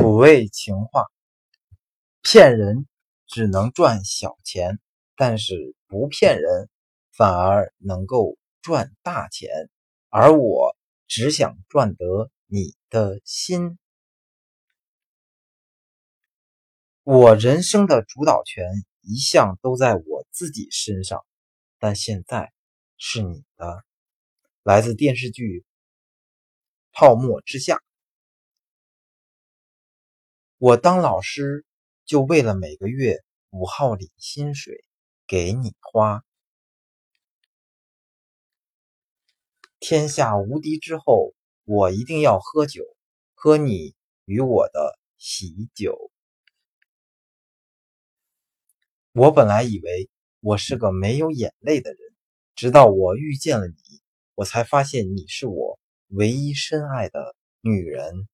土味情话，骗人只能赚小钱，但是不骗人反而能够赚大钱。而我只想赚得你的心。我人生的主导权一向都在我自己身上，但现在是你的。来自电视剧《泡沫之夏》。我当老师，就为了每个月五号里薪水给你花。天下无敌之后，我一定要喝酒，喝你与我的喜酒。我本来以为我是个没有眼泪的人，直到我遇见了你，我才发现你是我唯一深爱的女人。